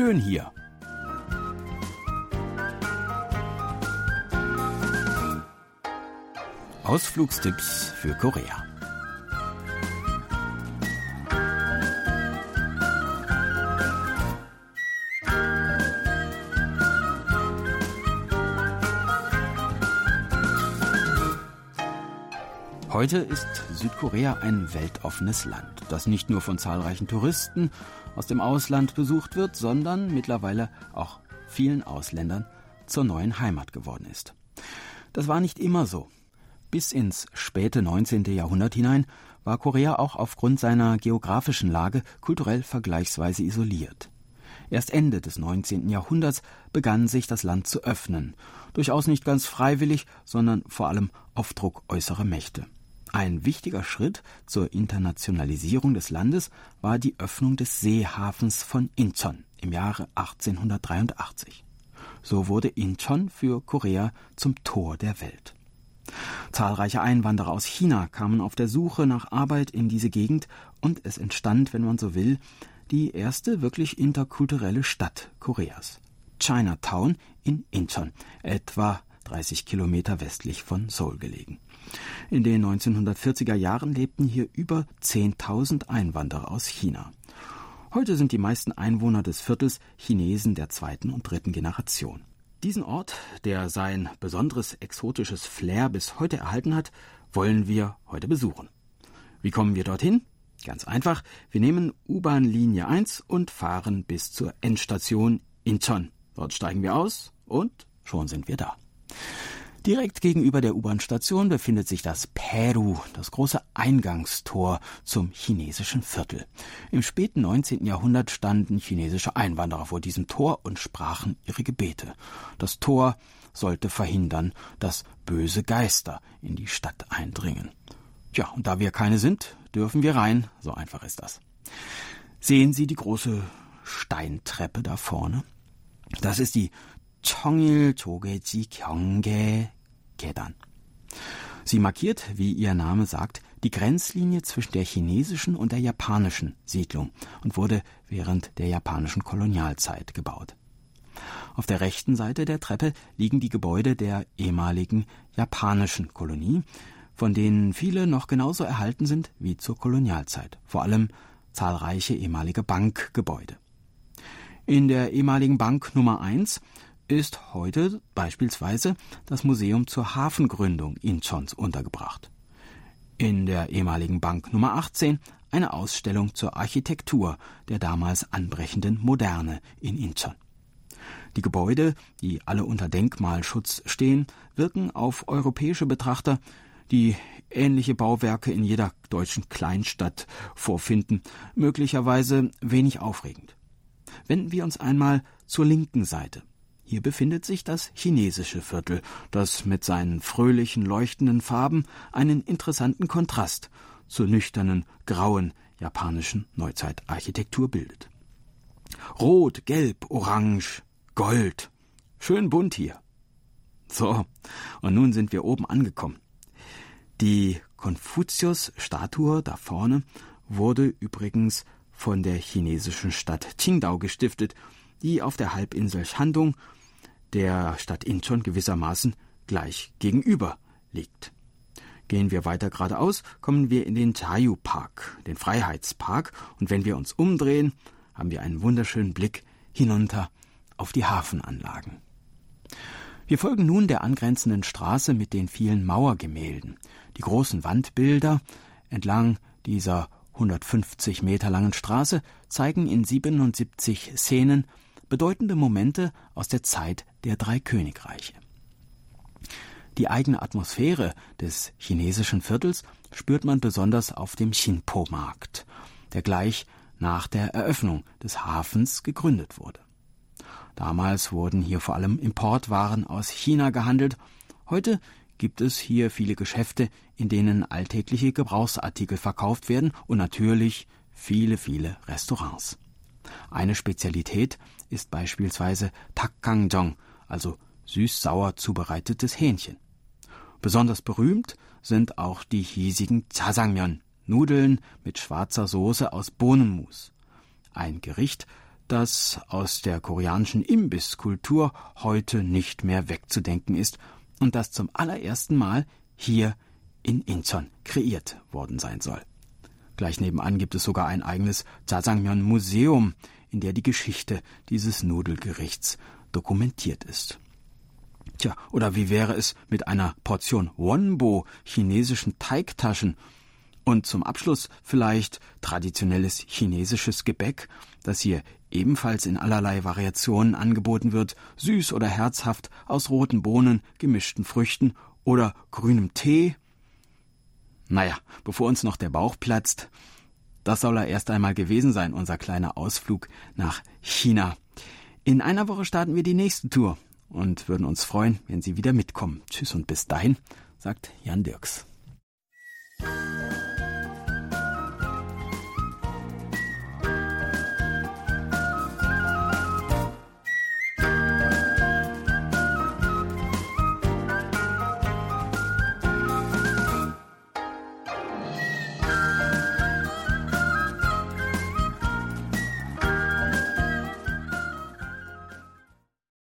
schön hier. Ausflugstipps für Korea. Heute ist Südkorea ein weltoffenes Land, das nicht nur von zahlreichen Touristen aus dem Ausland besucht wird, sondern mittlerweile auch vielen Ausländern zur neuen Heimat geworden ist. Das war nicht immer so. Bis ins späte 19. Jahrhundert hinein war Korea auch aufgrund seiner geografischen Lage kulturell vergleichsweise isoliert. Erst Ende des 19. Jahrhunderts begann sich das Land zu öffnen, durchaus nicht ganz freiwillig, sondern vor allem auf Druck äußerer Mächte. Ein wichtiger Schritt zur Internationalisierung des Landes war die Öffnung des Seehafens von Incheon im Jahre 1883. So wurde Incheon für Korea zum Tor der Welt. Zahlreiche Einwanderer aus China kamen auf der Suche nach Arbeit in diese Gegend und es entstand, wenn man so will, die erste wirklich interkulturelle Stadt Koreas. Chinatown in Incheon, etwa 30 Kilometer westlich von Seoul gelegen. In den 1940er Jahren lebten hier über 10.000 Einwanderer aus China. Heute sind die meisten Einwohner des Viertels Chinesen der zweiten und dritten Generation. Diesen Ort, der sein besonderes exotisches Flair bis heute erhalten hat, wollen wir heute besuchen. Wie kommen wir dorthin? Ganz einfach, wir nehmen U-Bahn Linie 1 und fahren bis zur Endstation Incheon. Dort steigen wir aus und schon sind wir da. Direkt gegenüber der U-Bahn-Station befindet sich das Peru, das große Eingangstor zum chinesischen Viertel. Im späten 19. Jahrhundert standen chinesische Einwanderer vor diesem Tor und sprachen ihre Gebete. Das Tor sollte verhindern, dass böse Geister in die Stadt eindringen. Tja, und da wir keine sind, dürfen wir rein, so einfach ist das. Sehen Sie die große Steintreppe da vorne? Das ist die 청일 조개지 경계 계단. Sie markiert, wie ihr Name sagt, die Grenzlinie zwischen der chinesischen und der japanischen Siedlung und wurde während der japanischen Kolonialzeit gebaut. Auf der rechten Seite der Treppe liegen die Gebäude der ehemaligen japanischen Kolonie, von denen viele noch genauso erhalten sind wie zur Kolonialzeit, vor allem zahlreiche ehemalige Bankgebäude. In der ehemaligen Bank Nummer 1 ist heute beispielsweise das Museum zur Hafengründung Incheons untergebracht. In der ehemaligen Bank Nummer 18 eine Ausstellung zur Architektur der damals anbrechenden Moderne in Incheon. Die Gebäude, die alle unter Denkmalschutz stehen, wirken auf europäische Betrachter, die ähnliche Bauwerke in jeder deutschen Kleinstadt vorfinden, möglicherweise wenig aufregend. Wenden wir uns einmal zur linken Seite. Hier befindet sich das chinesische Viertel, das mit seinen fröhlichen, leuchtenden Farben einen interessanten Kontrast zur nüchternen, grauen japanischen Neuzeitarchitektur bildet. Rot, Gelb, Orange, Gold. Schön bunt hier. So, und nun sind wir oben angekommen. Die Konfuzius-Statue da vorne wurde übrigens von der chinesischen Stadt Qingdao gestiftet, die auf der Halbinsel Shandong der Stadt Incheon gewissermaßen gleich gegenüber liegt. Gehen wir weiter geradeaus, kommen wir in den Chayu Park, den Freiheitspark, und wenn wir uns umdrehen, haben wir einen wunderschönen Blick hinunter auf die Hafenanlagen. Wir folgen nun der angrenzenden Straße mit den vielen Mauergemälden. Die großen Wandbilder entlang dieser 150 Meter langen Straße zeigen in 77 Szenen bedeutende Momente aus der Zeit der drei Königreiche. Die eigene Atmosphäre des chinesischen Viertels spürt man besonders auf dem Xinpo-Markt, der gleich nach der Eröffnung des Hafens gegründet wurde. Damals wurden hier vor allem Importwaren aus China gehandelt. Heute gibt es hier viele Geschäfte, in denen alltägliche Gebrauchsartikel verkauft werden und natürlich viele, viele Restaurants. Eine Spezialität ist beispielsweise Takkangjong, also süß-sauer zubereitetes Hähnchen. Besonders berühmt sind auch die hiesigen Jjajangmyeon, Nudeln mit schwarzer Soße aus Bohnenmus. Ein Gericht, das aus der koreanischen Imbisskultur heute nicht mehr wegzudenken ist und das zum allerersten Mal hier in Incheon kreiert worden sein soll. Gleich nebenan gibt es sogar ein eigenes Jajangmyeon Museum, in der die Geschichte dieses Nudelgerichts dokumentiert ist. Tja, oder wie wäre es mit einer Portion Wonbo, chinesischen Teigtaschen und zum Abschluss vielleicht traditionelles chinesisches Gebäck, das hier ebenfalls in allerlei Variationen angeboten wird, süß oder herzhaft, aus roten Bohnen, gemischten Früchten oder grünem Tee. Naja, bevor uns noch der Bauch platzt, das soll er erst einmal gewesen sein, unser kleiner Ausflug nach China. In einer Woche starten wir die nächste Tour und würden uns freuen, wenn Sie wieder mitkommen. Tschüss und bis dahin, sagt Jan Dirks.